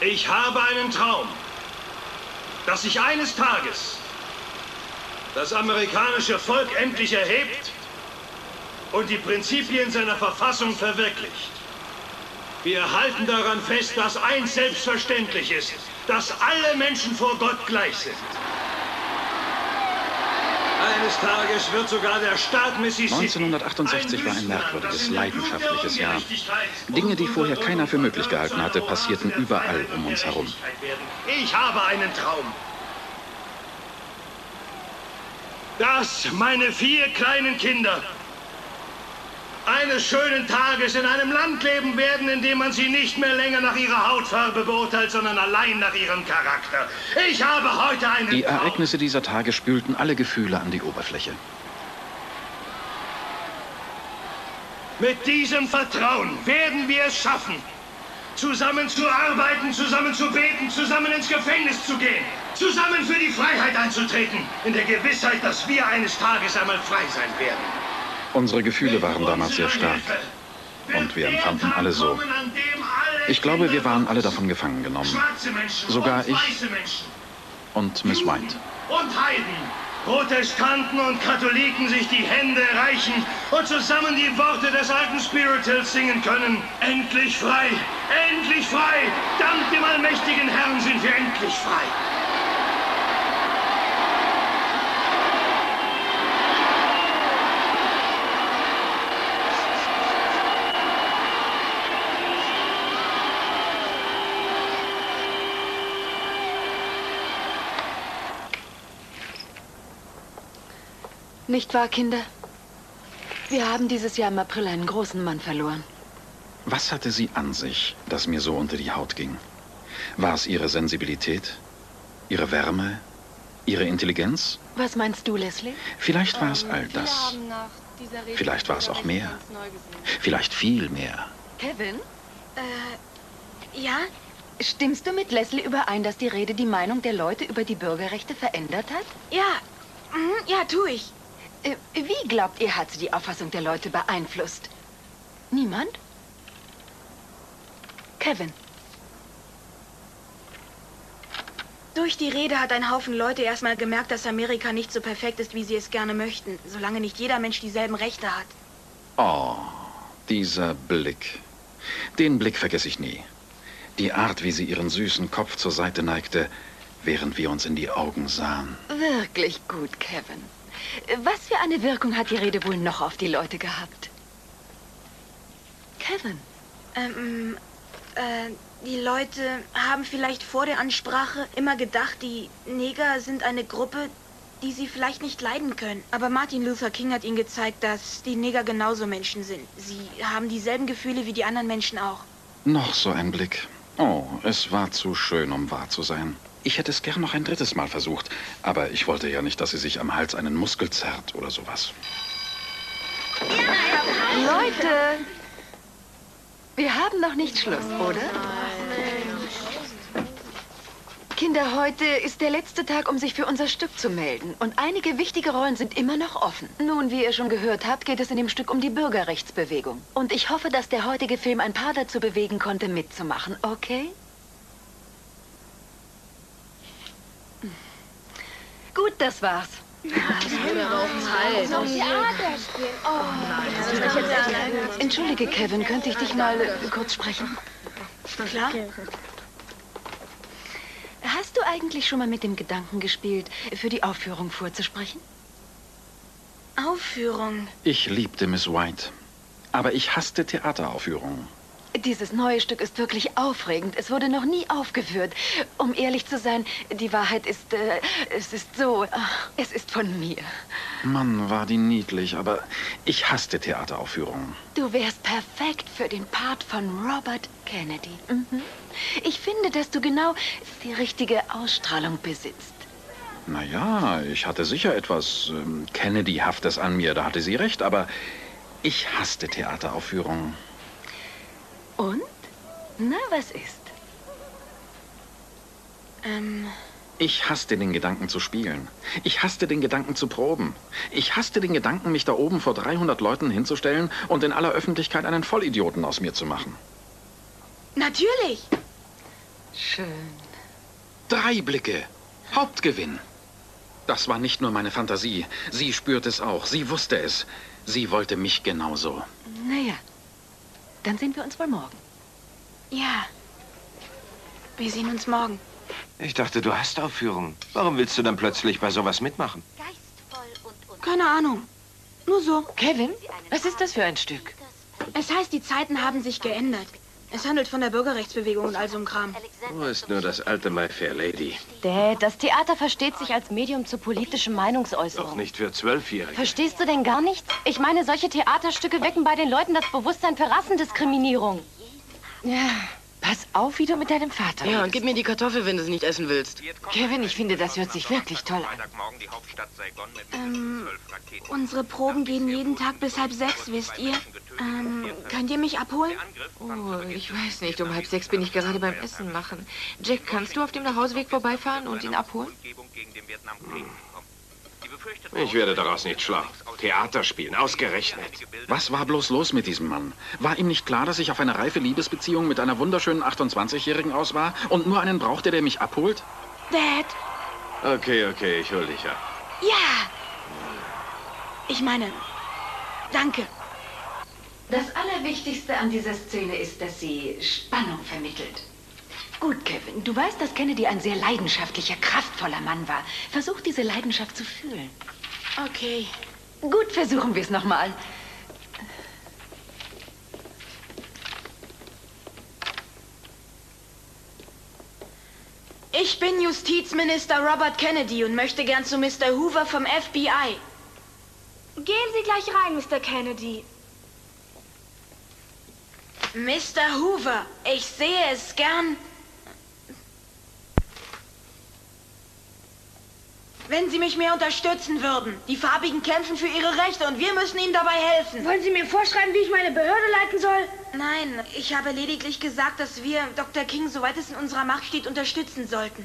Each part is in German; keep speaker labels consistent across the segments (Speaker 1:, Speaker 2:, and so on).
Speaker 1: Ich habe einen Traum, dass sich eines Tages das amerikanische Volk endlich erhebt und die Prinzipien seiner Verfassung verwirklicht. Wir halten daran fest, dass eins selbstverständlich ist, dass alle Menschen vor Gott gleich sind. Eines Tages wird sogar der Staat Mississippi
Speaker 2: 1968 war ein merkwürdiges, leidenschaftliches Jahr. Dinge, die vorher keiner für möglich gehalten hatte, passierten überall um uns herum.
Speaker 1: Ich habe einen Traum. Dass meine vier kleinen Kinder eines schönen Tages in einem Land leben werden, in dem man sie nicht mehr länger nach ihrer Hautfarbe beurteilt, sondern allein nach ihrem Charakter. Ich habe heute einen
Speaker 2: Die Ereignisse dieser Tage spülten alle Gefühle an die Oberfläche.
Speaker 1: Mit diesem Vertrauen werden wir es schaffen, zusammen zu arbeiten, zusammen zu beten, zusammen ins Gefängnis zu gehen, zusammen für die Freiheit einzutreten, in der Gewissheit, dass wir eines Tages einmal frei sein werden.
Speaker 2: Unsere Gefühle waren damals sehr stark. Und wir empfanden alle so. Ich glaube, wir waren alle davon gefangen genommen. Sogar ich und Miss White.
Speaker 1: Und Heiden, Protestanten und Katholiken sich die Hände reichen und zusammen die Worte des alten Spirituals singen können. Endlich frei, endlich frei, dank dem allmächtigen Herrn sind wir endlich frei.
Speaker 3: Nicht wahr, Kinder? Wir haben dieses Jahr im April einen großen Mann verloren.
Speaker 2: Was hatte sie an sich, das mir so unter die Haut ging? War es ihre Sensibilität? Ihre Wärme? Ihre Intelligenz?
Speaker 3: Was meinst du, Leslie?
Speaker 2: Vielleicht war es all das. Vielleicht war es auch mehr. Vielleicht viel mehr.
Speaker 3: Kevin? Äh, ja? Stimmst du mit Leslie überein, dass die Rede die Meinung der Leute über die Bürgerrechte verändert hat?
Speaker 4: Ja, mhm, ja, tu ich.
Speaker 3: Äh, Wie glaubt ihr, hat sie die Auffassung der Leute beeinflusst? Niemand? Kevin,
Speaker 4: Durch die Rede hat ein Haufen Leute erstmal gemerkt, dass Amerika nicht so perfekt ist, wie sie es gerne möchten, solange nicht jeder Mensch dieselben Rechte hat.
Speaker 2: Oh, dieser Blick. Den Blick vergesse ich nie. Die Art, wie sie ihren süßen Kopf zur Seite neigte, während wir uns in die Augen sahen.
Speaker 3: wirklich gut, Kevin. Was für eine Wirkung hat die Rede wohl noch auf die Leute gehabt? Kevin,
Speaker 4: Ähm, äh, die Leute haben vielleicht vor der Ansprache immer gedacht, die Neger sind eine Gruppe, die sie vielleicht nicht leiden können. Aber Martin Luther King hat ihnen gezeigt, dass die Neger genauso Menschen sind. Sie haben dieselben Gefühle wie die anderen Menschen auch.
Speaker 2: Noch so ein Blick. Oh, es war zu schön, um wahr zu sein. Ich hätte es gern noch ein drittes Mal versucht, aber ich wollte ja nicht, dass sie sich am Hals einen Muskel zerrt oder sowas.
Speaker 3: Leute! Wir haben noch nicht Schluss, oder? Kinder, heute ist der letzte Tag, um sich für unser Stück zu melden. Und einige wichtige Rollen sind immer noch offen. Nun, wie ihr schon gehört habt, geht es in dem Stück um die Bürgerrechtsbewegung. Und ich hoffe, dass der heutige Film ein paar dazu bewegen konnte, mitzumachen, okay? Gut, das war's. Entschuldige, Kevin, könnte ich dich mal äh, kurz sprechen?
Speaker 4: Klar?
Speaker 3: Hast du eigentlich schon mal mit dem Gedanken gespielt, für die Aufführung vorzusprechen?
Speaker 4: Aufführung.
Speaker 2: Ich liebte Miss White, aber ich hasste Theateraufführungen.
Speaker 3: Dieses neue Stück ist wirklich aufregend. Es wurde noch nie aufgeführt. Um ehrlich zu sein, die Wahrheit ist, äh, es ist so, ach, es ist von mir.
Speaker 2: Mann, war die niedlich, aber ich hasste Theateraufführungen.
Speaker 3: Du wärst perfekt für den Part von Robert Kennedy. Mhm. Ich finde, dass du genau die richtige Ausstrahlung besitzt.
Speaker 2: Naja, ich hatte sicher etwas ähm, Kennedy-haftes an mir, da hatte sie recht, aber ich hasste Theateraufführungen.
Speaker 3: Und? Na, was ist?
Speaker 4: Ähm,
Speaker 2: Ich hasste den Gedanken zu spielen. Ich hasste den Gedanken zu proben. Ich hasste den Gedanken, mich da oben vor 300 Leuten hinzustellen und in aller Öffentlichkeit einen Vollidioten aus mir zu machen.
Speaker 4: natürlich.
Speaker 3: Schön.
Speaker 2: Drei Blicke. Hauptgewinn. Das war nicht nur meine Fantasie. Sie spürte es auch. Sie wusste es. Sie wollte mich genauso.
Speaker 3: Naja, dann sehen wir uns wohl morgen.
Speaker 4: Ja. Wir sehen uns morgen.
Speaker 5: Ich dachte, du hast Aufführungen. Warum willst du dann plötzlich bei sowas mitmachen?
Speaker 4: Keine Ahnung. Nur so.
Speaker 3: Kevin, was ist das für ein Stück?
Speaker 4: Es heißt, die Zeiten haben sich geändert. Es handelt von der Bürgerrechtsbewegung und all so einem Kram.
Speaker 5: Wo ist nur das alte My Fair Lady?
Speaker 6: Dad, das Theater versteht sich als Medium zur politischen Meinungsäußerung.
Speaker 5: Doch nicht für Zwölfjährige.
Speaker 6: Verstehst du denn gar nichts? Ich meine, solche Theaterstücke wecken bei den Leuten das Bewusstsein für Rassendiskriminierung.
Speaker 3: Ja, pass auf, wie du mit deinem Vater
Speaker 7: Ja, und gib mir die Kartoffel, wenn du sie nicht essen willst.
Speaker 3: Kevin, ich finde, das hört sich wirklich toll an.
Speaker 4: Ähm, unsere Proben gehen jeden Tag bis halb sechs, wisst ihr? Ähm, könnt ihr mich abholen?
Speaker 8: Oh, ich weiß nicht. Um halb sechs bin ich gerade beim Essen machen. Jack, kannst du auf dem Nachhauseweg vorbeifahren und ihn abholen?
Speaker 5: Ich werde daraus nicht schlau. Theater spielen, ausgerechnet.
Speaker 2: Was war bloß los mit diesem Mann? War ihm nicht klar, dass ich auf eine reife Liebesbeziehung mit einer wunderschönen 28-Jährigen aus war und nur einen brauchte, der mich abholt?
Speaker 4: Dad!
Speaker 5: Okay, okay, ich hol dich ab.
Speaker 4: Ja! Ich meine, danke.
Speaker 3: Das Allerwichtigste an dieser Szene ist, dass sie Spannung vermittelt. Gut, Kevin, du weißt, dass Kennedy ein sehr leidenschaftlicher, kraftvoller Mann war. Versuch, diese Leidenschaft zu fühlen.
Speaker 4: Okay.
Speaker 3: Gut, versuchen wir es nochmal.
Speaker 4: Ich bin Justizminister Robert Kennedy und möchte gern zu Mr. Hoover vom FBI.
Speaker 9: Gehen Sie gleich rein, Mr. Kennedy.
Speaker 4: Mr. Hoover, ich sehe es gern. Wenn Sie mich mehr unterstützen würden. Die Farbigen kämpfen für ihre Rechte und wir müssen ihnen dabei helfen.
Speaker 9: Wollen Sie mir vorschreiben, wie ich meine Behörde leiten soll?
Speaker 4: Nein, ich habe lediglich gesagt, dass wir Dr. King, soweit es in unserer Macht steht, unterstützen sollten.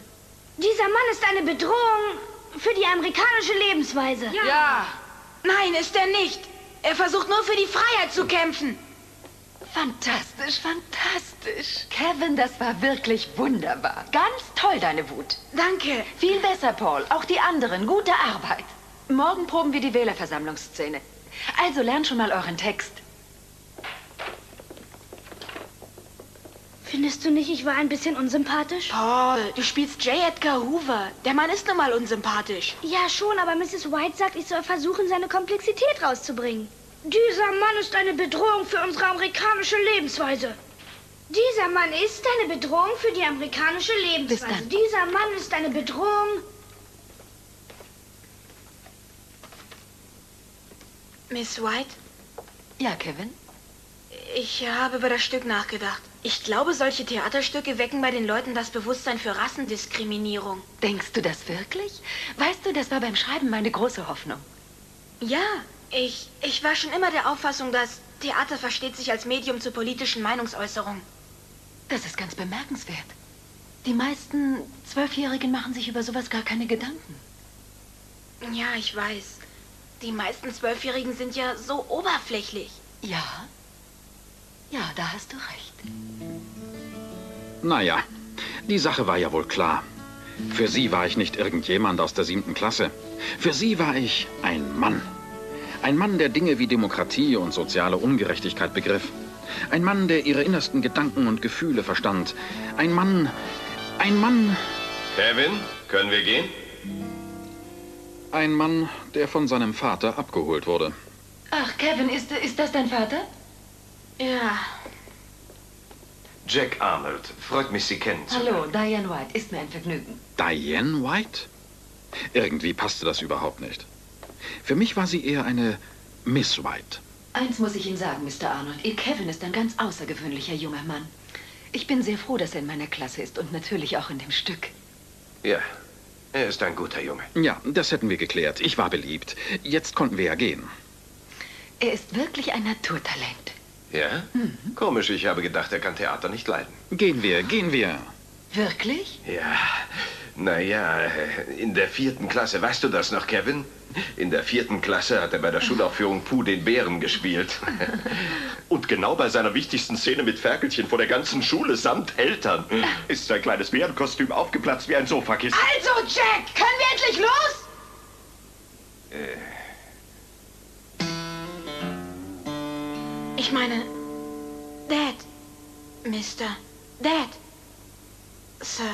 Speaker 9: Dieser Mann ist eine Bedrohung für die amerikanische Lebensweise.
Speaker 8: Ja.
Speaker 4: Nein, ist er nicht. Er versucht nur für die Freiheit zu kämpfen.
Speaker 3: Fantastisch, fantastisch. Kevin, das war wirklich wunderbar. Ganz toll, deine Wut.
Speaker 4: Danke.
Speaker 3: Viel besser, Paul. Auch die anderen. Gute Arbeit. Morgen proben wir die Wählerversammlungsszene. Also lernt schon mal euren Text.
Speaker 9: Findest du nicht, ich war ein bisschen unsympathisch?
Speaker 4: Paul, du spielst J. Edgar Hoover. Der Mann ist nun mal unsympathisch.
Speaker 9: Ja, schon, aber Mrs. White sagt, ich soll versuchen, seine Komplexität rauszubringen. Dieser Mann ist eine Bedrohung für unsere amerikanische Lebensweise. Dieser Mann ist eine Bedrohung für die amerikanische Lebensweise.
Speaker 3: Bis dann.
Speaker 9: Dieser Mann ist eine Bedrohung.
Speaker 4: Miss White,
Speaker 3: Ja, Kevin?
Speaker 4: ich habe über das Stück nachgedacht. Ich glaube, solche Theaterstücke wecken bei den Leuten das Bewusstsein für Rassendiskriminierung.
Speaker 3: Denkst du das wirklich? Weißt du, das war beim Schreiben meine große Hoffnung.
Speaker 4: Ja, ich, ich war schon immer der Auffassung, dass Theater versteht sich als Medium zur politischen Meinungsäußerung.
Speaker 3: Das ist ganz bemerkenswert. Die meisten Zwölfjährigen machen sich über sowas gar keine Gedanken.
Speaker 4: Ja, ich weiß. Die meisten Zwölfjährigen sind ja so oberflächlich.
Speaker 3: Ja? Ja, da hast du recht.
Speaker 2: Naja, die Sache war ja wohl klar. Für sie war ich nicht irgendjemand aus der siebten Klasse. Für sie war ich ein Mann. Ein Mann, der Dinge wie Demokratie und soziale Ungerechtigkeit begriff. Ein Mann, der ihre innersten Gedanken und Gefühle verstand. Ein Mann, ein Mann,
Speaker 5: Kevin, können wir gehen?
Speaker 2: ein Mann, der von seinem Vater abgeholt wurde.
Speaker 3: Ach, Kevin, ist, ist das dein Vater?
Speaker 4: Ja.
Speaker 5: Jack Arnold. Freut mich, Sie kennenzulernen.
Speaker 3: Hallo, Diane White. Ist mir ein Vergnügen.
Speaker 2: Diane White? Irgendwie passte das überhaupt nicht. Für mich war sie eher eine Miss White.
Speaker 3: Eins muss ich Ihnen sagen, Mr. Arnold. Ihr Kevin ist ein ganz außergewöhnlicher junger Mann. Ich bin sehr froh, dass er in meiner Klasse ist und natürlich auch in dem Stück.
Speaker 5: Ja, er ist ein guter Junge.
Speaker 2: Ja, das hätten wir geklärt. Ich war beliebt. Jetzt konnten wir ja gehen.
Speaker 3: Er ist wirklich ein Naturtalent.
Speaker 5: Ja? Komisch, ich habe gedacht, er kann Theater nicht leiden.
Speaker 2: Gehen wir, gehen wir.
Speaker 3: Wirklich?
Speaker 5: Ja, Naja, in der vierten Klasse, weißt du das noch, Kevin? In der vierten Klasse hat er bei der Schulaufführung Puh den Bären gespielt. Und genau bei seiner wichtigsten Szene mit Ferkelchen vor der ganzen Schule samt Eltern ist sein kleines Bärenkostüm aufgeplatzt wie ein Sofakissen.
Speaker 4: Also, Jack, können wir endlich los? Ich meine, Dad, Mister, Dad, Sir.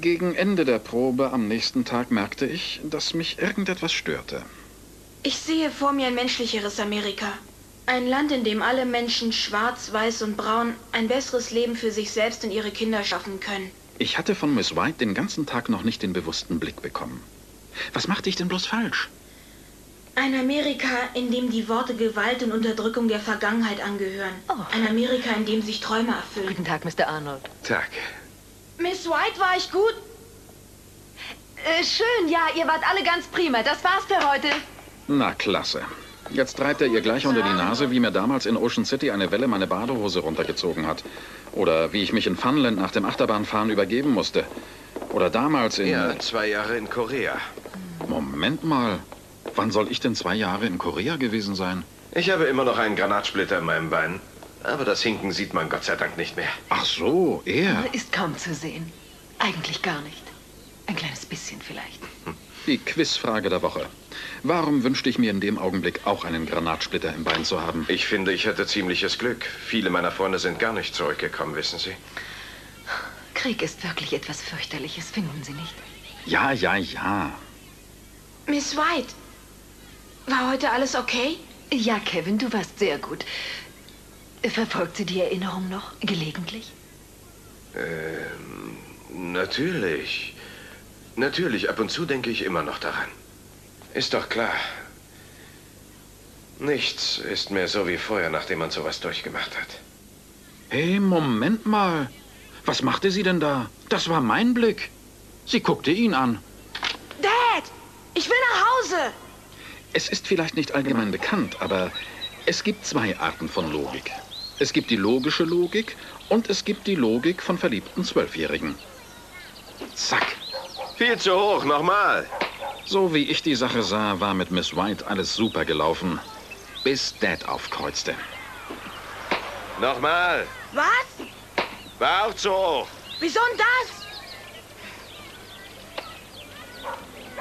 Speaker 2: Gegen Ende der Probe am nächsten Tag merkte ich, dass mich irgendetwas störte.
Speaker 4: Ich sehe vor mir ein menschlicheres Amerika. Ein Land, in dem alle Menschen schwarz, weiß und braun ein besseres Leben für sich selbst und ihre Kinder schaffen können.
Speaker 2: Ich hatte von Miss White den ganzen Tag noch nicht den bewussten Blick bekommen. Was machte ich denn bloß falsch?
Speaker 4: Ein Amerika, in dem die Worte Gewalt und Unterdrückung der Vergangenheit angehören. Ein Amerika, in dem sich Träume erfüllen.
Speaker 3: Guten Tag, Mr. Arnold.
Speaker 5: Tag.
Speaker 4: Miss White, war ich gut?
Speaker 3: Äh, schön, ja, ihr wart alle ganz prima. Das war's für heute.
Speaker 2: Na, klasse. Jetzt treibt er ihr gleich unter die Nase, wie mir damals in Ocean City eine Welle meine Badehose runtergezogen hat. Oder wie ich mich in Funland nach dem Achterbahnfahren übergeben musste. Oder damals in...
Speaker 5: Ja, zwei Jahre in Korea.
Speaker 2: Moment mal. Wann soll ich denn zwei Jahre in Korea gewesen sein?
Speaker 5: Ich habe immer noch einen Granatsplitter in meinem Bein. Aber das Hinken sieht man Gott sei Dank nicht mehr.
Speaker 2: Ach so, er.
Speaker 3: Ist kaum zu sehen. Eigentlich gar nicht. Ein kleines bisschen vielleicht.
Speaker 2: Die Quizfrage der Woche. Warum wünschte ich mir in dem Augenblick auch einen Granatsplitter im Bein zu haben?
Speaker 5: Ich finde, ich hatte ziemliches Glück. Viele meiner Freunde sind gar nicht zurückgekommen, wissen Sie.
Speaker 3: Krieg ist wirklich etwas fürchterliches, finden Sie nicht?
Speaker 2: Ja, ja, ja.
Speaker 4: Miss White, war heute alles okay?
Speaker 3: Ja, Kevin, du warst sehr gut. Verfolgt sie die Erinnerung noch gelegentlich?
Speaker 5: Ähm, natürlich. Natürlich, ab und zu denke ich immer noch daran. Ist doch klar. Nichts ist mehr so wie vorher, nachdem man sowas durchgemacht hat.
Speaker 2: Hey, Moment mal. Was machte sie denn da? Das war mein Blick. Sie guckte ihn an.
Speaker 4: Dad, ich will nach Hause.
Speaker 2: Es ist vielleicht nicht allgemein bekannt, aber es gibt zwei Arten von Logik. Es gibt die logische Logik und es gibt die Logik von verliebten Zwölfjährigen. Zack.
Speaker 5: Viel zu hoch, nochmal.
Speaker 2: So wie ich die Sache sah, war mit Miss White alles super gelaufen. Bis Dad aufkreuzte.
Speaker 5: Nochmal.
Speaker 4: Was?
Speaker 5: War auch zu hoch.
Speaker 4: Wieso denn das?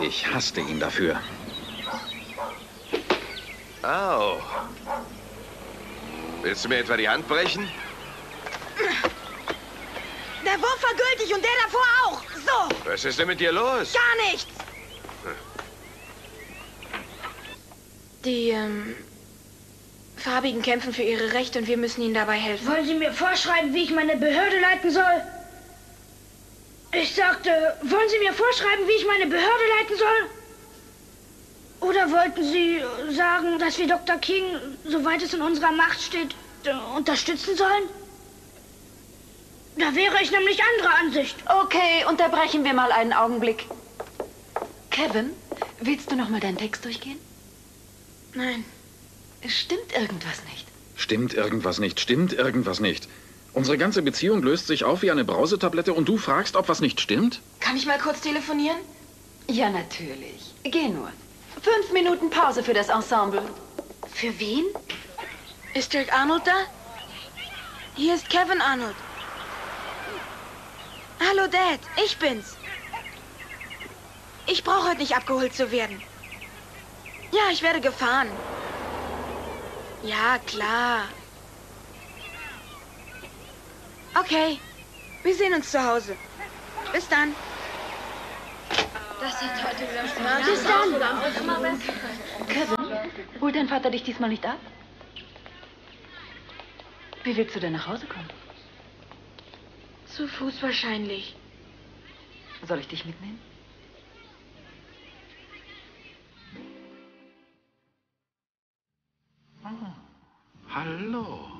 Speaker 2: Ich hasste ihn dafür.
Speaker 5: Au. Willst du mir etwa die Hand brechen?
Speaker 4: Der Wurf war gültig und der davor auch. So,
Speaker 5: Was ist denn mit dir los?
Speaker 4: gar nichts. Die, ähm, Farbigen kämpfen für ihre Rechte und wir müssen ihnen dabei helfen.
Speaker 9: Wollen Sie mir vorschreiben, wie ich meine Behörde leiten soll? Ich sagte, wollen Sie mir vorschreiben, wie ich meine Behörde leiten soll? Oder wollten Sie sagen, dass wir Dr. King, soweit es in unserer Macht steht, äh, unterstützen sollen? Da wäre ich nämlich anderer Ansicht.
Speaker 3: Okay, unterbrechen wir mal einen Augenblick. Kevin, willst du noch mal deinen Text durchgehen?
Speaker 4: Nein.
Speaker 3: Stimmt irgendwas nicht?
Speaker 2: Stimmt irgendwas nicht, stimmt irgendwas nicht. Unsere ganze Beziehung löst sich auf wie eine Brausetablette und du fragst, ob was nicht stimmt?
Speaker 4: Kann ich mal kurz telefonieren?
Speaker 3: Ja, natürlich. Geh nur. Fünf Minuten Pause für das Ensemble.
Speaker 4: Für wen? Ist Dirk Arnold da? Hier ist Kevin Arnold. Hallo Dad, ich bin's. Ich brauche heute nicht abgeholt zu werden. Ja, ich werde gefahren. Ja, klar. Okay, wir sehen uns zu Hause. Bis dann.
Speaker 3: Bis dann. Kevin, holt dein Vater dich diesmal nicht ab? Wie willst du denn nach Hause kommen?
Speaker 4: Zu Fuß wahrscheinlich.
Speaker 3: Soll ich dich mitnehmen?
Speaker 2: Hallo.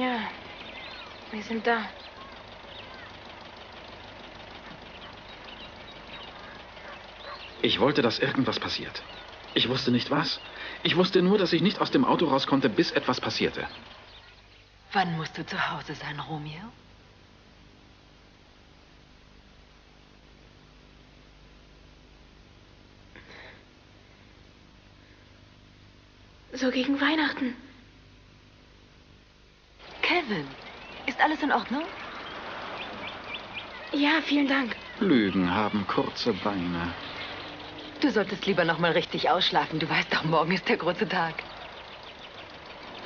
Speaker 4: Ja, wir sind da.
Speaker 2: Ich wollte, dass irgendwas passiert. Ich wusste nicht was. Ich wusste nur, dass ich nicht aus dem Auto raus konnte, bis etwas passierte.
Speaker 3: Wann musst du zu Hause sein, Romeo?
Speaker 4: So gegen Weihnachten.
Speaker 3: Kevin, ist alles in Ordnung?
Speaker 4: Ja, vielen Dank.
Speaker 2: Lügen haben kurze Beine.
Speaker 3: Du solltest lieber noch mal richtig ausschlafen. Du weißt doch, morgen ist der große Tag.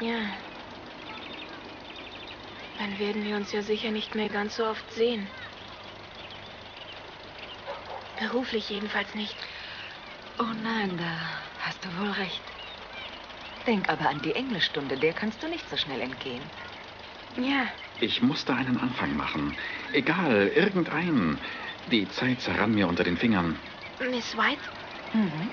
Speaker 4: Ja. Dann werden wir uns ja sicher nicht mehr ganz so oft sehen. Beruflich jedenfalls nicht.
Speaker 3: Oh nein, da hast du wohl recht. Denk aber an die Englischstunde, der kannst du nicht so schnell entgehen.
Speaker 4: Ja,
Speaker 2: Ich musste einen Anfang machen. Egal, irgendeinen. Die Zeit zerrann mir unter den Fingern.
Speaker 4: Miss White?
Speaker 3: Mhm.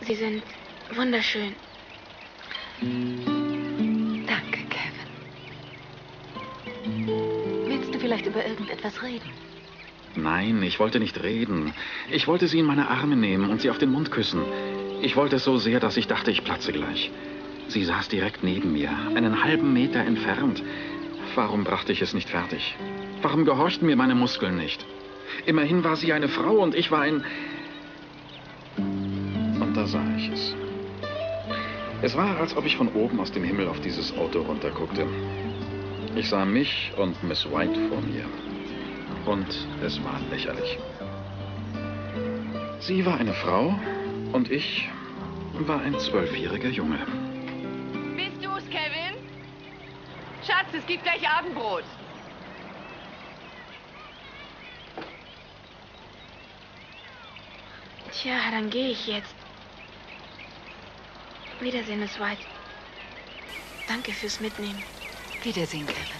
Speaker 4: Sie sind wunderschön.
Speaker 3: Danke, Kevin. Willst du vielleicht über irgendetwas reden?
Speaker 2: Nein, ich wollte nicht reden. Ich wollte sie in meine Arme nehmen und sie auf den Mund küssen. Ich wollte es so sehr, dass ich dachte, ich platze gleich. Sie saß direkt neben mir, einen halben Meter entfernt. Warum brachte ich es nicht fertig? Warum gehorchten mir meine Muskeln nicht? Immerhin war sie eine Frau und ich war ein... Und da sah ich es. Es war, als ob ich von oben aus dem Himmel auf dieses Auto runterguckte. Ich sah mich und Miss White vor mir. Und es war lächerlich. Sie war eine Frau und ich war ein zwölfjähriger Junge.
Speaker 7: Bist du's, Kevin? Schatz, es gibt gleich Abendbrot.
Speaker 4: Tja, dann gehe ich jetzt. Wiedersehen, Miss White. Danke fürs Mitnehmen.
Speaker 3: Wiedersehen, Kevin.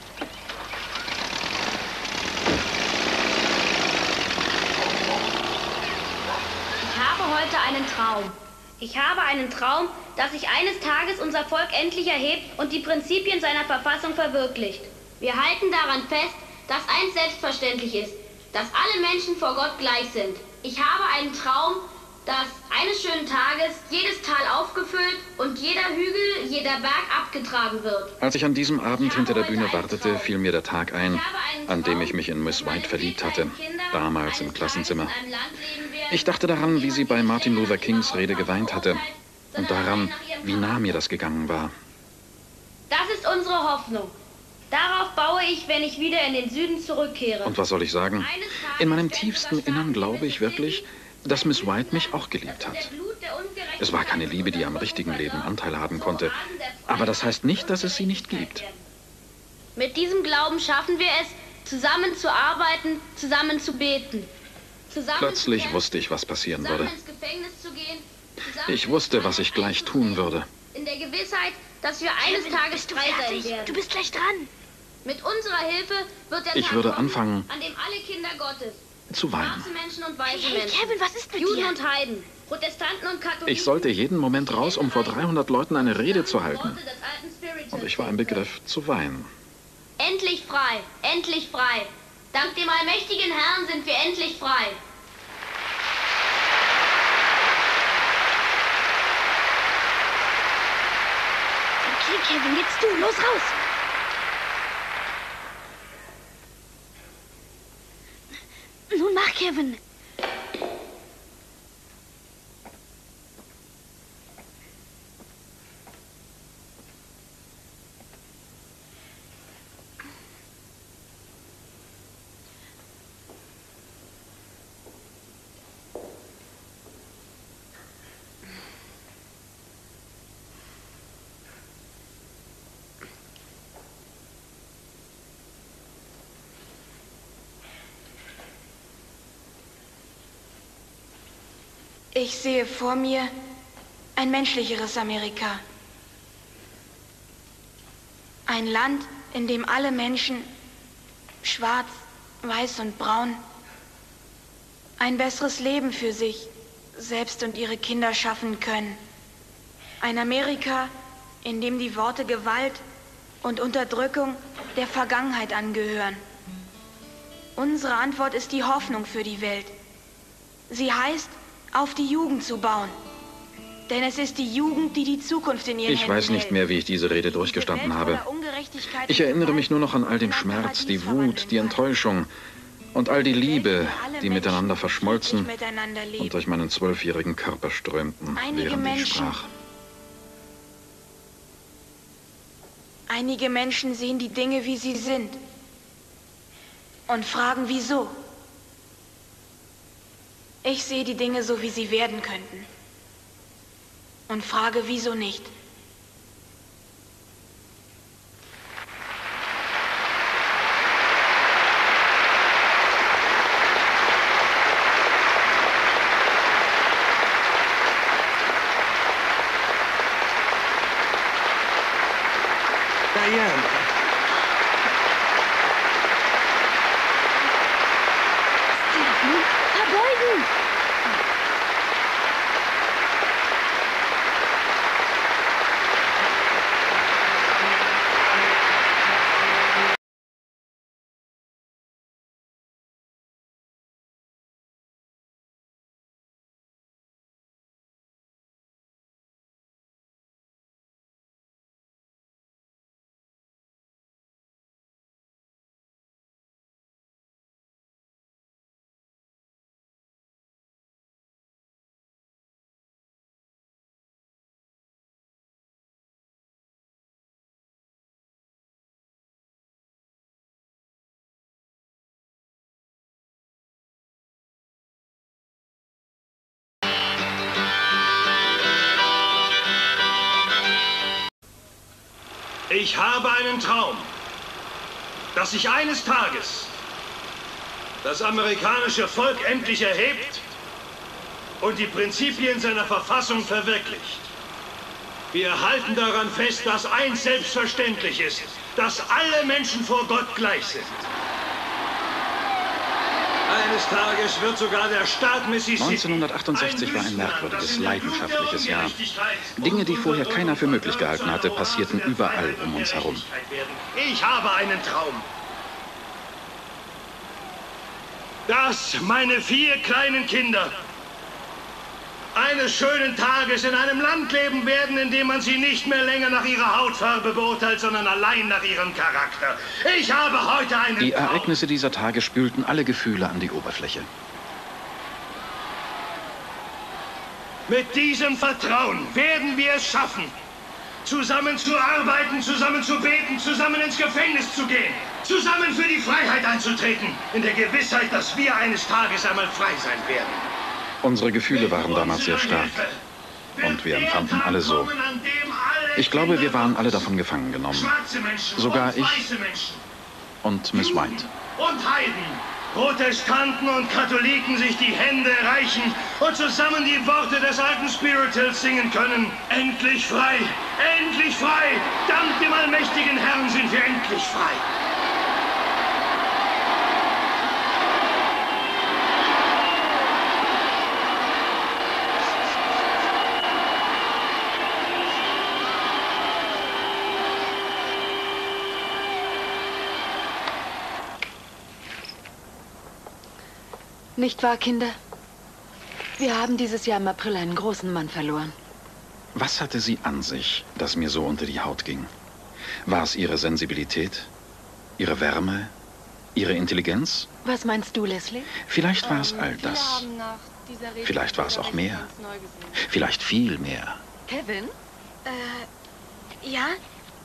Speaker 10: Ich habe heute einen Traum. Ich habe einen Traum, dass sich eines Tages unser Volk endlich erhebt und die Prinzipien seiner Verfassung verwirklicht. Wir halten daran fest, dass eins selbstverständlich ist, dass alle Menschen vor Gott gleich sind. Ich habe einen Traum, dass eines schönen Tages jedes Tal aufgefüllt und jeder Hügel, jeder Berg abgetragen wird.
Speaker 2: Als ich an diesem Abend hinter der Bühne wartete, fiel mir der Tag ein, an dem ich mich in Miss White verliebt hatte, damals im Klassenzimmer. Ich dachte daran, wie sie bei Martin Luther Kings Rede geweint hatte und daran, wie nah mir das gegangen war.
Speaker 10: Das ist unsere Hoffnung. Darauf baue ich, wenn ich wieder in den Süden zurückkehre.
Speaker 2: Und was soll ich sagen? In meinem tiefsten Innern glaube ich wirklich, dass Miss White mich auch geliebt hat. Es war keine Liebe, die am richtigen Leben Anteil haben konnte. Aber das heißt nicht, dass es sie nicht gibt.
Speaker 10: Mit diesem Glauben schaffen wir es, zusammen zu arbeiten, zusammen zu beten.
Speaker 2: Plötzlich wusste ich, was passieren würde. Ich wusste, was ich gleich tun würde.
Speaker 10: In der Gewissheit, dass wir eines
Speaker 9: Kevin,
Speaker 10: Tages frei sein werden.
Speaker 9: Du bist gleich dran.
Speaker 10: Mit unserer Hilfe wird der
Speaker 2: Ich
Speaker 10: Tag
Speaker 2: würde
Speaker 10: kommen,
Speaker 2: anfangen,
Speaker 10: an dem alle Kinder Gottes,
Speaker 2: zu weinen.
Speaker 9: Hey, hey,
Speaker 10: Menschen,
Speaker 9: Kevin, was ist mit
Speaker 10: Juden
Speaker 9: dir?
Speaker 10: und Heiden, Protestanten und Katholiken.
Speaker 2: Ich sollte jeden Moment raus, um vor 300 Leuten eine Rede zu halten. Und ich war im Begriff zu weinen.
Speaker 10: Endlich frei, endlich frei. Dank dem allmächtigen Herrn sind wir endlich frei.
Speaker 9: Okay, Kevin, jetzt du. Los, raus. Nun mach, Kevin.
Speaker 4: Ich sehe vor mir ein menschlicheres Amerika. Ein Land, in dem alle Menschen, schwarz, weiß und braun, ein besseres Leben für sich selbst und ihre Kinder schaffen können. Ein Amerika, in dem die Worte Gewalt und Unterdrückung der Vergangenheit angehören. Unsere Antwort ist die Hoffnung für die Welt. Sie heißt, auf die Jugend zu bauen. Denn es ist die Jugend, die die Zukunft in ihren
Speaker 2: Ich
Speaker 4: Händen
Speaker 2: weiß nicht mehr, wie ich diese Rede durchgestanden habe. Ich erinnere mich nur noch an all den Schmerz, die Wut, die. Enttäuschung und all die Liebe, die miteinander verschmolzen und durch meinen zwölfjährigen Körper strömten, während ich sprach.
Speaker 4: Einige Menschen sehen die Dinge, wie sie sind. Und fragen, wieso. Ich sehe die Dinge so, wie sie werden könnten. Und frage, wieso nicht.
Speaker 1: Ich habe einen Traum, dass sich eines Tages das amerikanische Volk endlich erhebt und die Prinzipien seiner Verfassung verwirklicht. Wir halten daran fest, dass eins selbstverständlich ist, dass alle Menschen vor Gott gleich sind. Eines Tages wird sogar der Staat Mississippi
Speaker 2: 1968 war ein merkwürdiges, leidenschaftliches Jahr. Dinge, die vorher keiner für möglich gehalten hatte, passierten überall um uns herum.
Speaker 1: Ich habe einen Traum. Dass meine vier kleinen Kinder eines schönen Tages in einem Land leben werden, in dem man sie nicht mehr länger nach ihrer Hautfarbe beurteilt, sondern allein nach ihrem Charakter. Ich habe heute einen
Speaker 2: Die. Ereignisse dieser Tage spülten alle Gefühle an die Oberfläche.
Speaker 1: Mit diesem Vertrauen werden wir es schaffen, zusammen zu arbeiten, zusammen zu beten, zusammen ins Gefängnis zu gehen, zusammen für die Freiheit einzutreten, in der Gewissheit, dass wir eines Tages einmal frei sein werden.
Speaker 2: Unsere Gefühle waren damals sehr stark. Und wir empfanden alle so. Ich glaube, wir waren alle davon gefangen genommen. Sogar ich und Miss White.
Speaker 1: und Heiden, Protestanten und Katholiken sich die Hände reichen und zusammen die Worte des alten Spirituals singen können. Endlich frei, endlich frei, dank dem allmächtigen Herrn sind wir endlich frei.
Speaker 3: Nicht wahr, Kinder? Wir haben dieses Jahr im April einen großen Mann verloren.
Speaker 2: Was hatte sie an sich, das mir so unter die Haut ging? War es ihre Sensibilität? Ihre Wärme? Ihre Intelligenz?
Speaker 3: Was meinst du, Leslie?
Speaker 2: Vielleicht war es all das. Vielleicht war es auch mehr. Vielleicht viel mehr.
Speaker 3: Kevin?
Speaker 4: Äh, ja?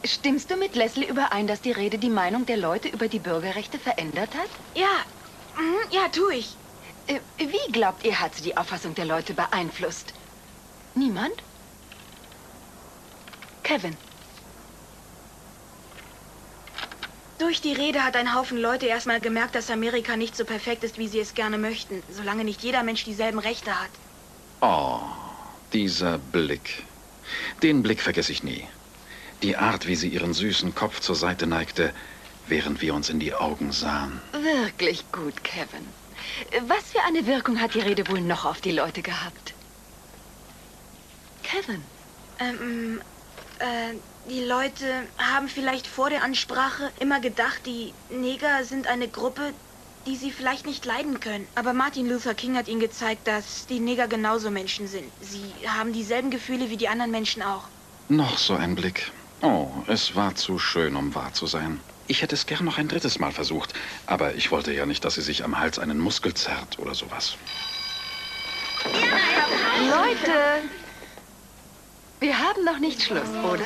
Speaker 3: Stimmst du mit Leslie überein, dass die Rede die Meinung der Leute über die Bürgerrechte verändert hat?
Speaker 4: Ja, mhm, ja, tu ich.
Speaker 3: Äh, Wie glaubt ihr, hat sie die Auffassung der Leute beeinflusst? Niemand? Kevin,
Speaker 4: Durch die Rede hat ein Haufen Leute erstmal gemerkt, dass Amerika nicht so perfekt ist, wie sie es gerne möchten, solange nicht jeder Mensch dieselben Rechte hat.
Speaker 2: Oh, dieser Blick. Den Blick vergesse ich nie. Die Art, wie sie ihren süßen Kopf zur Seite neigte, während wir uns in die Augen sahen.
Speaker 3: wirklich gut, Kevin. Was für eine Wirkung hat die Rede wohl noch auf die Leute gehabt? Kevin.
Speaker 4: Ähm, äh, die Leute haben vielleicht vor der Ansprache immer gedacht, die Neger sind eine Gruppe, die sie vielleicht nicht leiden können. Aber Martin Luther King hat ihnen gezeigt, dass die Neger genauso Menschen sind. Sie haben dieselben Gefühle wie die anderen Menschen auch.
Speaker 2: Noch so ein Blick. Oh, es war zu schön, um wahr zu sein. Ich hätte es gern noch ein drittes Mal versucht, aber ich wollte ja nicht, dass sie sich am Hals einen Muskel zerrt oder sowas.
Speaker 3: Leute, wir haben noch nicht Schluss, oder?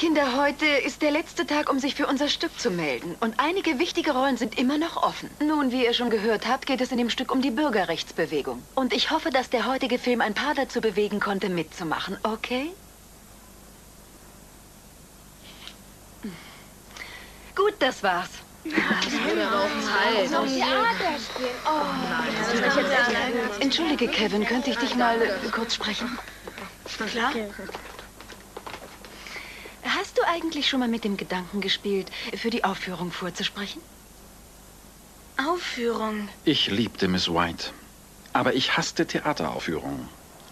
Speaker 3: Kinder, heute ist der letzte Tag, um sich für unser Stück zu melden. Und einige wichtige Rollen sind immer noch offen. Nun, wie ihr schon gehört habt, geht es in dem Stück um die Bürgerrechtsbewegung. Und ich hoffe, dass der heutige Film ein paar dazu bewegen konnte, mitzumachen, okay? Gut, das war's. Entschuldige, Kevin, könnte ich dich mal äh, kurz sprechen?
Speaker 4: Klar.
Speaker 3: Hast du eigentlich schon mal mit dem Gedanken gespielt, für die Aufführung vorzusprechen?
Speaker 4: Aufführung.
Speaker 2: Ich liebte Miss White, aber ich hasste Theateraufführungen.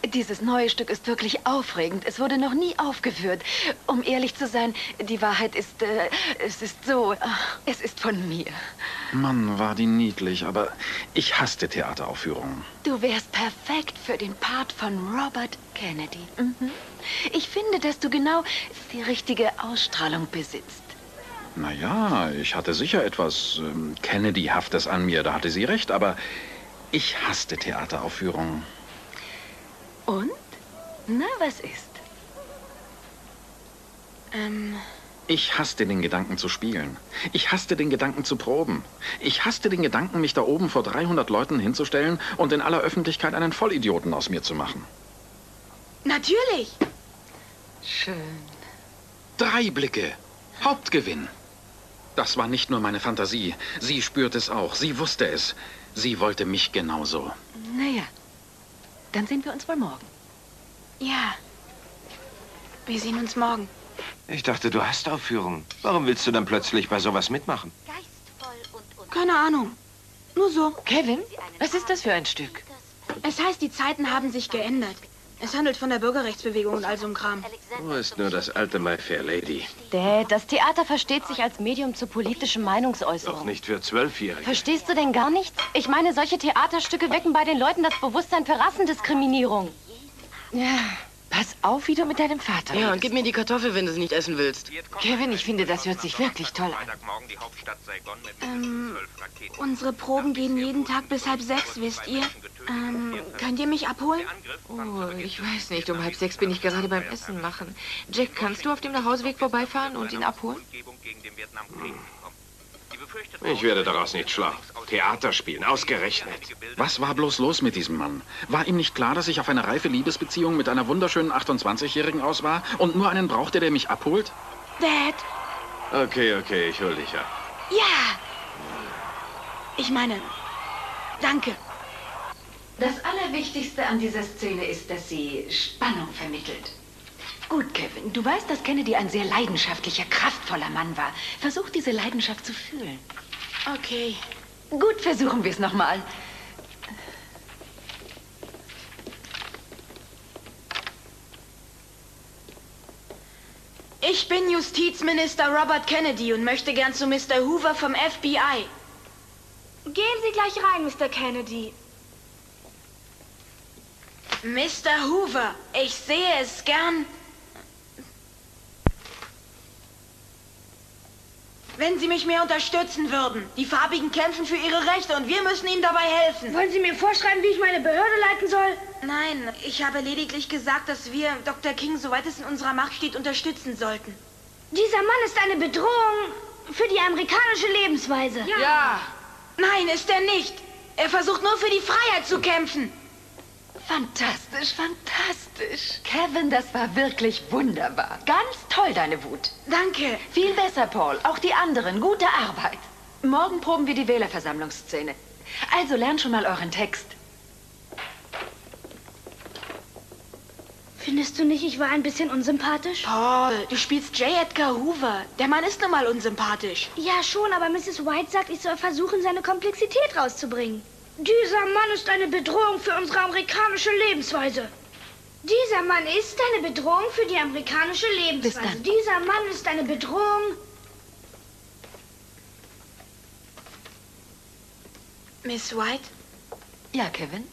Speaker 3: Dieses neue Stück ist wirklich aufregend. Es wurde noch nie aufgeführt. Um ehrlich zu sein, die Wahrheit ist, äh, es ist so, ach, es ist von mir.
Speaker 2: Mann, war die niedlich, aber ich hasste Theateraufführungen.
Speaker 3: Du wärst perfekt für den Part von Robert Kennedy. Mhm. Ich finde, dass du genau die richtige Ausstrahlung besitzt.
Speaker 2: Naja, ich hatte sicher etwas ähm, Kennedy-haftes an mir, da hatte sie recht, aber ich hasste Theateraufführungen.
Speaker 3: Und? Na, was ist?
Speaker 4: Ähm,
Speaker 2: Ich hasste den Gedanken zu spielen. Ich hasste den Gedanken zu proben. Ich hasste den Gedanken, mich da oben vor 300 Leuten hinzustellen und in aller Öffentlichkeit einen Vollidioten aus mir zu machen.
Speaker 4: natürlich.
Speaker 3: Schön.
Speaker 2: Drei Blicke. Hauptgewinn. Das war nicht nur meine Fantasie. Sie spürte es auch. Sie wusste es. Sie wollte mich genauso.
Speaker 3: Naja, dann sehen wir uns wohl morgen.
Speaker 4: Ja. Wir sehen uns morgen.
Speaker 5: Ich dachte, du hast Aufführungen. Warum willst du dann plötzlich bei sowas mitmachen?
Speaker 4: Keine Ahnung. Nur so.
Speaker 8: Kevin, was ist das für ein Stück?
Speaker 4: Es heißt, die Zeiten haben sich geändert. Es handelt von der Bürgerrechtsbewegung und all so Kram.
Speaker 5: Wo ist nur das alte My Fair Lady?
Speaker 6: Dad, das Theater versteht sich als Medium zur politischen
Speaker 5: Doch
Speaker 6: Meinungsäußerung.
Speaker 5: nicht für Zwölfjährige.
Speaker 6: Verstehst du denn gar nichts? Ich meine, solche Theaterstücke wecken bei den Leuten das Bewusstsein für Rassendiskriminierung.
Speaker 8: Ja, pass auf, wie du mit deinem Vater
Speaker 11: Ja, und gib mir die Kartoffel, wenn du es nicht essen willst.
Speaker 8: Kevin, ich finde, das hört sich wirklich toll an.
Speaker 4: Ähm, unsere Proben gehen jeden Tag bis halb sechs, wisst ihr? Ähm, könnt ihr mich abholen?
Speaker 8: Oh, ich weiß nicht. Um halb sechs bin ich gerade beim Essen machen. Jack, kannst du auf dem Nachhauseweg vorbeifahren und ihn abholen?
Speaker 5: Ich werde daraus nicht schlau. Theater spielen, ausgerechnet.
Speaker 2: Was war bloß los mit diesem Mann? War ihm nicht klar, dass ich auf eine reife Liebesbeziehung mit einer wunderschönen 28-Jährigen aus war und nur einen brauchte, der mich abholt?
Speaker 4: Dad?
Speaker 5: Okay, okay, ich hol dich ab.
Speaker 4: Ja! Ich meine, danke.
Speaker 3: Das Allerwichtigste an dieser Szene ist, dass sie Spannung vermittelt. Gut, Kevin, du weißt, dass Kennedy ein sehr leidenschaftlicher, kraftvoller Mann war. Versuch, diese Leidenschaft zu fühlen.
Speaker 4: Okay.
Speaker 3: Gut, versuchen wir es nochmal.
Speaker 4: Ich bin Justizminister Robert Kennedy und möchte gern zu Mr. Hoover vom FBI.
Speaker 9: Gehen Sie gleich rein, Mr. Kennedy.
Speaker 4: Mr. Hoover, ich sehe es gern. Wenn Sie mich mehr unterstützen würden. Die Farbigen kämpfen für ihre Rechte und wir müssen ihnen dabei helfen.
Speaker 9: Wollen Sie mir vorschreiben, wie ich meine Behörde leiten soll?
Speaker 4: Nein, ich habe lediglich gesagt, dass wir Dr. King, soweit es in unserer Macht steht, unterstützen sollten.
Speaker 9: Dieser Mann ist eine Bedrohung für die amerikanische Lebensweise.
Speaker 4: Ja. Nein, ist er nicht. Er versucht nur für die Freiheit zu kämpfen.
Speaker 3: Fantastisch, fantastisch. Kevin, das war wirklich wunderbar. Ganz toll, deine Wut.
Speaker 4: Danke.
Speaker 3: Viel besser, Paul. Auch die anderen. Gute Arbeit. Morgen proben wir die Wählerversammlungsszene. Also lernt schon mal euren Text.
Speaker 9: Findest du nicht, ich war ein bisschen unsympathisch?
Speaker 4: Paul, du spielst J. Edgar Hoover. Der Mann ist nun mal unsympathisch.
Speaker 9: Ja, schon, aber Mrs. White sagt, ich soll versuchen, seine Komplexität rauszubringen. Dieser Mann ist eine Bedrohung für unsere amerikanische Lebensweise. Dieser Mann ist eine Bedrohung für die amerikanische Lebensweise. Dieser Mann ist eine Bedrohung.
Speaker 4: Miss White?
Speaker 3: Ja, Kevin?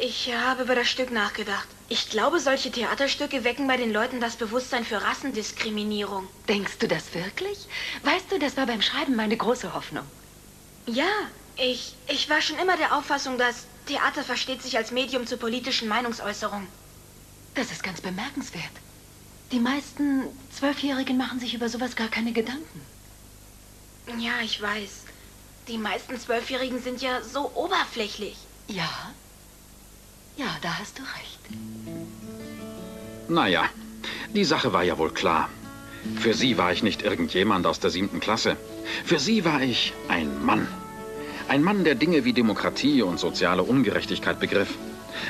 Speaker 4: Ich habe über das Stück nachgedacht. Ich glaube, solche Theaterstücke wecken bei den Leuten das Bewusstsein für Rassendiskriminierung.
Speaker 3: Denkst du das wirklich? Weißt du, das war beim Schreiben meine große Hoffnung.
Speaker 4: Ja, ich, ich war schon immer der Auffassung, dass Theater versteht sich als Medium zur politischen Meinungsäußerung.
Speaker 3: Das ist ganz bemerkenswert. Die meisten Zwölfjährigen machen sich über sowas gar keine Gedanken.
Speaker 4: Ja, ich weiß. Die meisten Zwölfjährigen sind ja so oberflächlich.
Speaker 3: Ja. Ja, da hast du recht.
Speaker 2: Naja, die Sache war ja wohl klar. Für sie war ich nicht irgendjemand aus der siebten Klasse. Für sie war ich ein Mann. Ein Mann, der Dinge wie Demokratie und soziale Ungerechtigkeit begriff.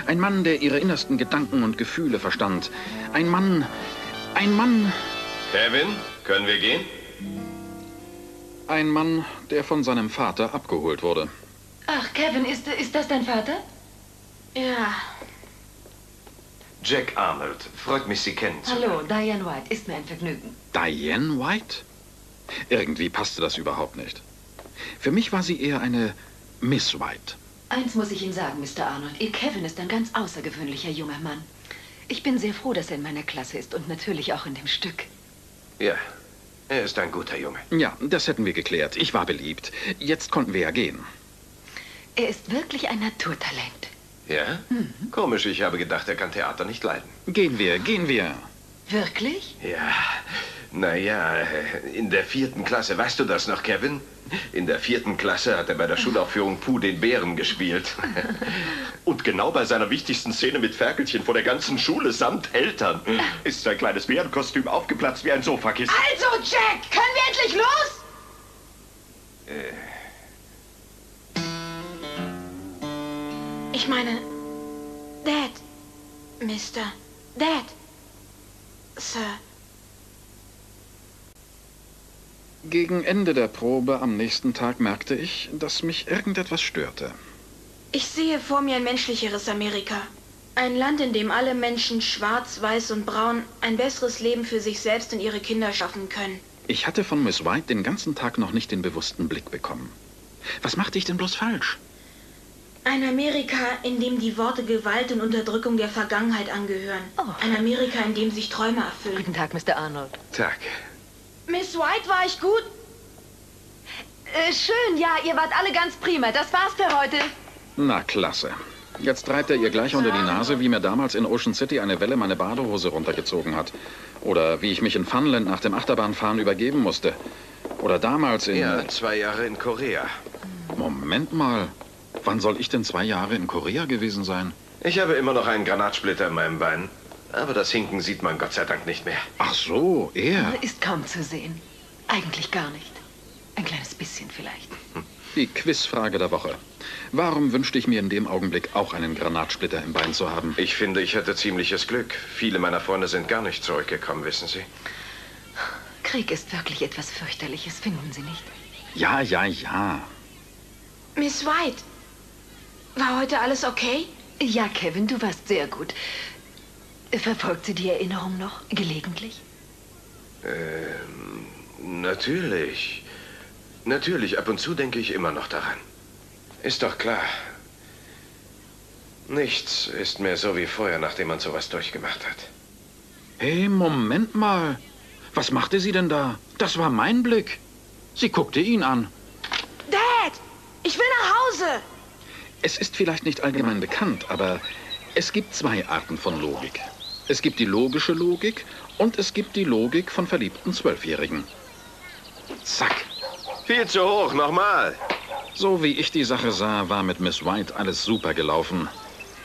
Speaker 2: Ein Mann, der ihre innersten Gedanken und Gefühle verstand. Ein Mann, ein Mann...
Speaker 5: Kevin, können wir gehen?
Speaker 2: Ein Mann, der von seinem Vater abgeholt wurde.
Speaker 3: Ach, Kevin, ist, ist das dein Vater?
Speaker 4: Ja.
Speaker 5: Jack Arnold, freut mich, Sie kennenzulernen.
Speaker 3: Hallo, Diane White, ist mir ein Vergnügen.
Speaker 2: Diane White? Irgendwie passte das überhaupt nicht. Für mich war sie eher eine Miss White.
Speaker 3: Eins muss ich Ihnen sagen, Mr. Arnold. Ihr Kevin ist ein ganz außergewöhnlicher junger Mann. Ich bin sehr froh, dass er in meiner Klasse ist und natürlich auch in dem Stück.
Speaker 5: Ja, er ist ein guter Junge.
Speaker 2: Ja, das hätten wir geklärt. Ich war beliebt. Jetzt konnten wir ja gehen.
Speaker 3: Er ist wirklich ein Naturtalent.
Speaker 5: Ja? Mhm. Komisch, ich habe gedacht, er kann Theater nicht leiden.
Speaker 2: Gehen wir, gehen wir.
Speaker 3: Wirklich?
Speaker 5: Ja, naja, in der vierten Klasse, weißt du das noch, Kevin? In der vierten Klasse hat er bei der Schulaufführung Puh den Bären gespielt. Und genau bei seiner wichtigsten Szene mit Ferkelchen vor der ganzen Schule samt Eltern ist sein kleines Bärenkostüm aufgeplatzt wie ein Sofakissen.
Speaker 4: Also, Jack, können wir endlich los?
Speaker 5: Äh.
Speaker 4: Ich meine, Dad, Mister, Dad, Sir.
Speaker 2: Gegen Ende der Probe am nächsten Tag merkte ich, dass mich irgendetwas störte.
Speaker 4: Ich sehe vor mir ein menschlicheres Amerika. Ein Land, in dem alle Menschen schwarz, weiß und braun ein besseres Leben für sich selbst und ihre Kinder schaffen können.
Speaker 2: Ich hatte von Miss White den ganzen Tag noch nicht den bewussten Blick bekommen. Was machte ich denn bloß falsch?
Speaker 4: Ein Amerika, in dem die Worte Gewalt und Unterdrückung der Vergangenheit angehören. Oh. Ein Amerika, in dem sich Träume erfüllen.
Speaker 3: Guten Tag, Mr. Arnold.
Speaker 5: Tag.
Speaker 4: Miss White, war ich gut?
Speaker 3: Äh, schön, ja, ihr wart alle ganz prima. Das war's für heute.
Speaker 2: Na, klasse. Jetzt treibt er ihr gleich unter die Nase, wie mir damals in Ocean City eine Welle meine Badehose runtergezogen hat. Oder wie ich mich in Funland nach dem Achterbahnfahren übergeben musste. Oder damals in...
Speaker 5: Ja, zwei Jahre in Korea.
Speaker 2: Moment mal. Wann soll ich denn zwei Jahre in Korea gewesen sein?
Speaker 5: Ich habe immer noch einen Granatsplitter in meinem Bein. Aber das Hinken sieht man Gott sei Dank nicht mehr.
Speaker 2: Ach so, er.
Speaker 3: Ist kaum zu sehen. Eigentlich gar nicht. Ein kleines bisschen vielleicht.
Speaker 2: Die Quizfrage der Woche. Warum wünschte ich mir in dem Augenblick auch einen Granatsplitter im Bein zu haben?
Speaker 5: Ich finde, ich hatte ziemliches Glück. Viele meiner Freunde sind gar nicht zurückgekommen, wissen Sie.
Speaker 3: Krieg ist wirklich etwas fürchterliches, finden Sie nicht?
Speaker 2: Ja, ja, ja.
Speaker 4: Miss White, war heute alles okay?
Speaker 3: Ja, Kevin, du warst sehr gut. Verfolgt sie die Erinnerung noch gelegentlich?
Speaker 5: Ähm, natürlich. Natürlich, ab und zu denke ich immer noch daran. Ist doch klar. Nichts ist mehr so wie vorher, nachdem man sowas durchgemacht hat.
Speaker 2: Hey, Moment mal. Was machte sie denn da? Das war mein Blick. Sie guckte ihn an.
Speaker 4: Dad, ich will nach Hause.
Speaker 2: Es ist vielleicht nicht allgemein bekannt, aber es gibt zwei Arten von Logik. Es gibt die logische Logik und es gibt die Logik von verliebten Zwölfjährigen. Zack.
Speaker 5: Viel zu hoch, nochmal.
Speaker 2: So wie ich die Sache sah, war mit Miss White alles super gelaufen.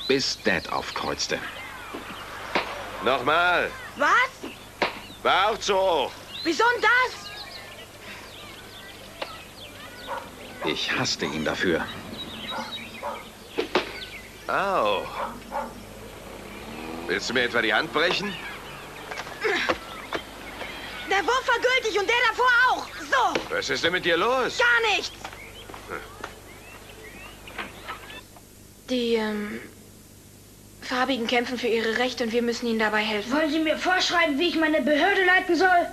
Speaker 2: Bis Dad aufkreuzte.
Speaker 5: Nochmal.
Speaker 4: Was?
Speaker 5: War auch zu hoch.
Speaker 4: Wieso denn das?
Speaker 2: Ich hasste ihn dafür.
Speaker 5: Au. Willst du mir etwa die Hand brechen?
Speaker 4: Der Wurf war gültig und der davor auch. So.
Speaker 5: Was ist denn mit dir los?
Speaker 4: Gar nichts. Die, ähm, Farbigen kämpfen für ihre Rechte und wir müssen ihnen dabei helfen.
Speaker 9: Wollen Sie mir vorschreiben, wie ich meine Behörde leiten soll?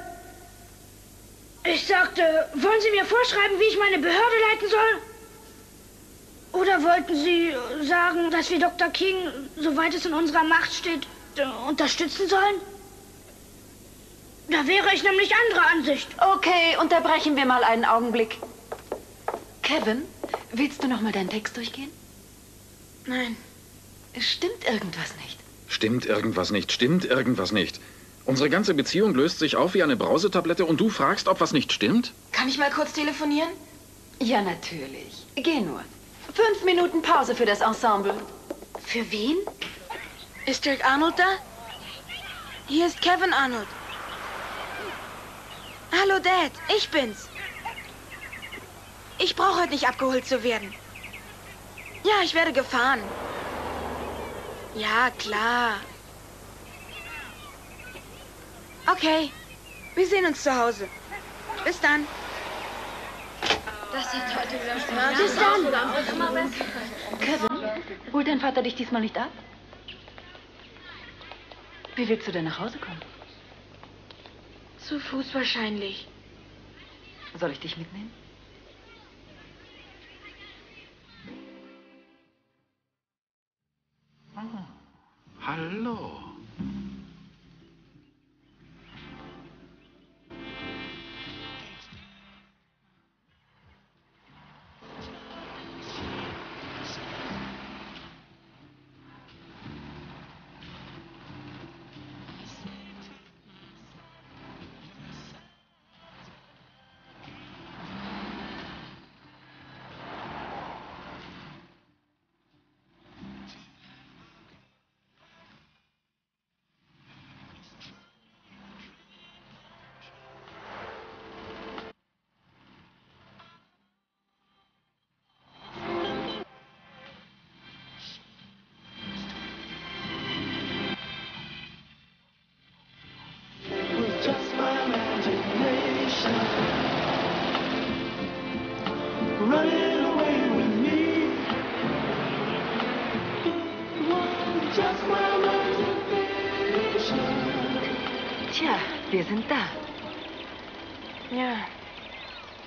Speaker 9: Ich sagte, wollen Sie mir vorschreiben, wie ich meine Behörde leiten soll? Oder wollten Sie sagen, dass wir Dr. King, soweit es in unserer Macht steht, äh, unterstützen sollen? Da wäre ich nämlich anderer Ansicht.
Speaker 3: Okay, unterbrechen wir mal einen Augenblick. Kevin, willst du noch mal deinen Text durchgehen?
Speaker 4: Nein.
Speaker 3: Es stimmt irgendwas nicht.
Speaker 2: Stimmt irgendwas nicht, stimmt irgendwas nicht. Unsere ganze Beziehung löst sich auf wie eine Brausetablette und du fragst, ob was nicht stimmt?
Speaker 4: Kann ich mal kurz telefonieren?
Speaker 3: Ja, natürlich. Geh nur. Fünf Minuten Pause für das Ensemble.
Speaker 4: Für wen? Ist Dirk Arnold da? Hier ist Kevin Arnold. Hallo, Dad. Ich bin's. Ich brauche heute nicht abgeholt zu werden. Ja, ich werde gefahren. Ja, klar. Okay. Wir sehen uns zu Hause. Bis dann.
Speaker 10: Das hat heute
Speaker 3: Bis dann. Kevin, holt dein Vater dich diesmal nicht ab? Wie willst du denn nach Hause kommen?
Speaker 4: Zu Fuß wahrscheinlich.
Speaker 3: Soll ich dich mitnehmen?
Speaker 2: Hallo.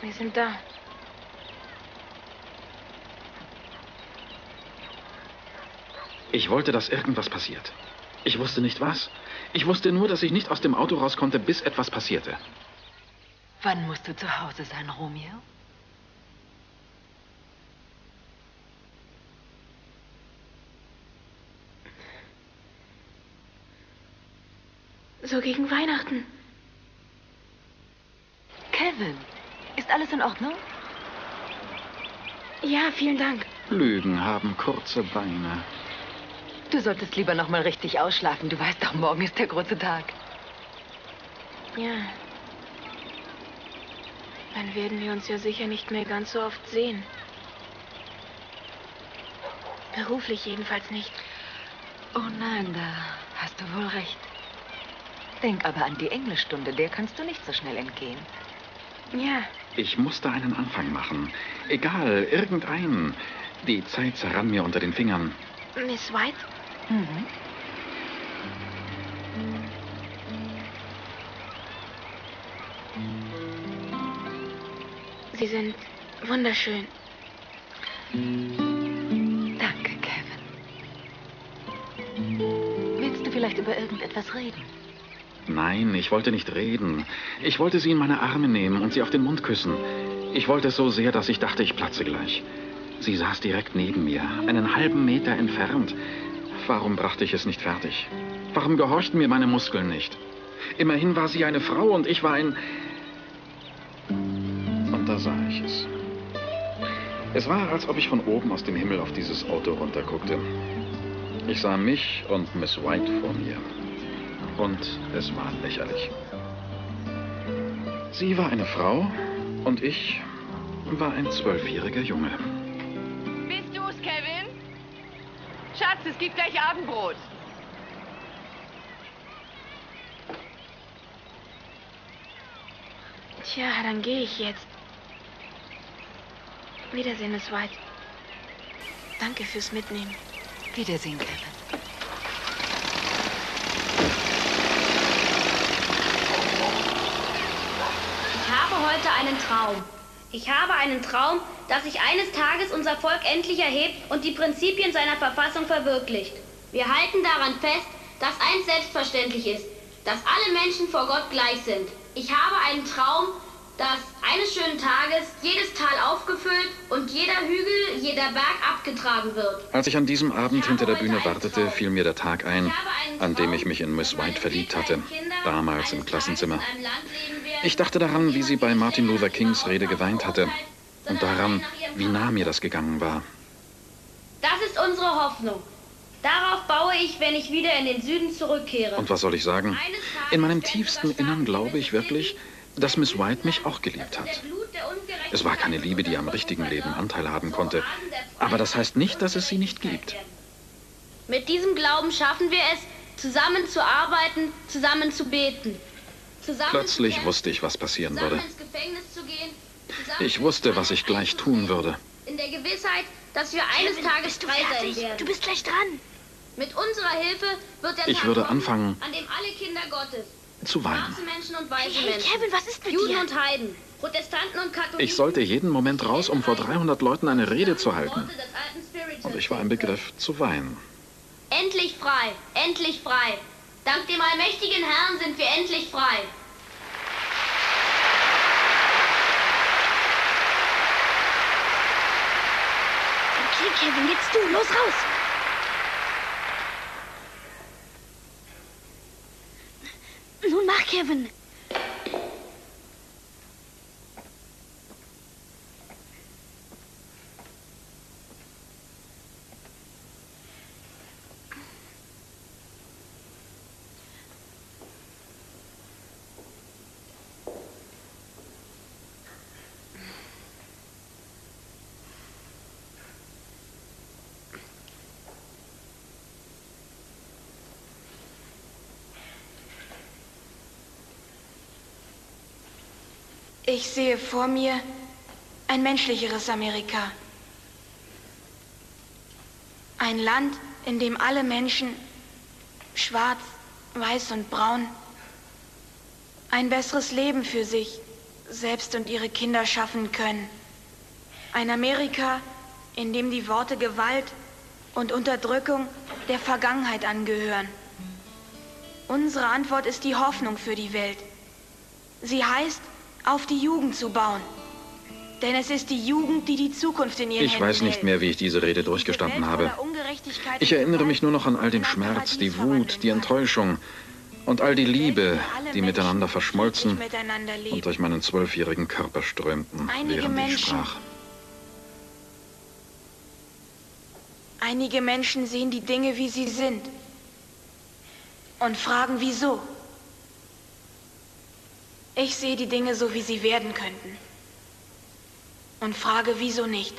Speaker 3: Wir sind da.
Speaker 2: Ich wollte, dass irgendwas passiert. Ich wusste nicht was. Ich wusste nur, dass ich nicht aus dem Auto raus konnte, bis etwas passierte.
Speaker 3: Wann musst du zu Hause sein, Romeo?
Speaker 4: So gegen Weihnachten.
Speaker 3: Kevin, ist alles in Ordnung?
Speaker 4: Ja, vielen Dank.
Speaker 2: Lügen haben kurze Beine.
Speaker 3: Du solltest lieber noch mal richtig ausschlafen. Du weißt doch, morgen ist der große Tag.
Speaker 4: Ja. Dann werden wir uns ja sicher nicht mehr ganz so oft sehen. Beruflich jedenfalls nicht.
Speaker 3: Oh nein, da hast du wohl recht. Denk aber an die Englischstunde, der kannst du nicht so schnell entgehen.
Speaker 4: Ja,
Speaker 2: Ich musste einen Anfang machen. Egal, irgendeinen. Die Zeit zerrann mir unter den Fingern.
Speaker 4: Miss White?
Speaker 3: Mhm.
Speaker 4: Sie sind wunderschön.
Speaker 3: Danke, Kevin. Willst du vielleicht über irgendetwas reden?
Speaker 2: Nein, ich wollte nicht reden. Ich wollte sie in meine Arme nehmen und sie auf den Mund küssen. Ich wollte es so sehr, dass ich dachte, ich platze gleich. Sie saß direkt neben mir, einen halben Meter entfernt. Warum brachte ich es nicht fertig? Warum gehorchten mir meine Muskeln nicht? Immerhin war sie eine Frau und ich war ein... Und da sah ich es. Es war, als ob ich von oben aus dem Himmel auf dieses Auto runterguckte. Ich sah mich und Miss White vor mir und es war lächerlich. Sie war eine Frau und ich war ein zwölfjähriger Junge.
Speaker 7: Bist du's, Kevin? Schatz, es gibt gleich Abendbrot.
Speaker 4: Tja, dann gehe ich jetzt. Wiedersehen, Miss White. Danke fürs Mitnehmen.
Speaker 3: Wiedersehen, Kevin.
Speaker 10: Habe heute einen Traum. Ich habe einen Traum, dass sich eines Tages unser Volk endlich erhebt und die Prinzipien seiner Verfassung verwirklicht. Wir halten daran fest, dass eins selbstverständlich ist, dass alle Menschen vor Gott gleich sind. Ich habe einen Traum, dass eines schönen Tages jedes Tal aufgefüllt und jeder Hügel, jeder Berg abgetragen wird.
Speaker 2: Als ich an diesem Abend hinter der Bühne wartete, fiel mir der Tag ein, an dem ich mich in Miss White verliebt hatte, damals im Klassenzimmer. Ich dachte daran, wie sie bei Martin Luther Kings Rede geweint hatte und daran, wie nah mir das gegangen war.
Speaker 10: Das ist unsere Hoffnung. Darauf baue ich, wenn ich wieder in den Süden zurückkehre.
Speaker 2: Und was soll ich sagen? In meinem tiefsten Innern glaube ich wirklich, dass Miss White mich auch geliebt hat. Es war keine Liebe, die am richtigen Leben Anteil haben konnte. Aber das heißt nicht, dass es sie nicht gibt.
Speaker 10: Mit diesem Glauben schaffen wir es, zusammen zu arbeiten, zusammen zu beten.
Speaker 2: Plötzlich wusste ich, was passieren würde. Ich wusste, was ich gleich tun würde.
Speaker 10: In der Gewissheit, dass wir eines
Speaker 9: Kevin,
Speaker 10: Tages frei sein werden.
Speaker 9: Du bist gleich dran.
Speaker 10: Mit unserer Hilfe wird der
Speaker 2: Ich
Speaker 10: Tag
Speaker 2: würde
Speaker 10: kommen,
Speaker 2: anfangen
Speaker 10: an dem alle Kinder Gottes,
Speaker 2: zu weinen.
Speaker 10: schwarze Menschen und weiße
Speaker 9: Hey,
Speaker 10: Menschen,
Speaker 9: Kevin, was ist mit
Speaker 10: Juden
Speaker 9: dir?
Speaker 10: und Heiden, Protestanten und Katholiken.
Speaker 2: Ich sollte jeden Moment raus, um vor 300 Leuten eine Rede zu halten. Und ich war im Begriff zu weinen.
Speaker 10: Endlich frei, endlich frei. Dank dem allmächtigen Herrn sind wir endlich frei.
Speaker 9: Okay, Kevin, jetzt du. Los, raus. Nun mach, Kevin.
Speaker 4: Ich sehe vor mir ein menschlicheres Amerika. Ein Land, in dem alle Menschen, schwarz, weiß und braun, ein besseres Leben für sich selbst und ihre Kinder schaffen können. Ein Amerika, in dem die Worte Gewalt und Unterdrückung der Vergangenheit angehören. Unsere Antwort ist die Hoffnung für die Welt. Sie heißt, auf die Jugend zu bauen. Denn es ist die Jugend, die die Zukunft in ihren
Speaker 2: Ich
Speaker 4: Händen
Speaker 2: weiß nicht mehr, wie ich diese Rede durchgestanden habe. Ich erinnere mich nur noch an all den Schmerz, die Wut, die. Enttäuschung und all die Liebe, die miteinander verschmolzen und durch meinen zwölfjährigen Körper strömten, während ich sprach.
Speaker 4: Einige Menschen sehen die Dinge, wie sie sind. Und fragen, wieso. Ich sehe die Dinge so, wie sie werden könnten. Und frage, wieso nicht.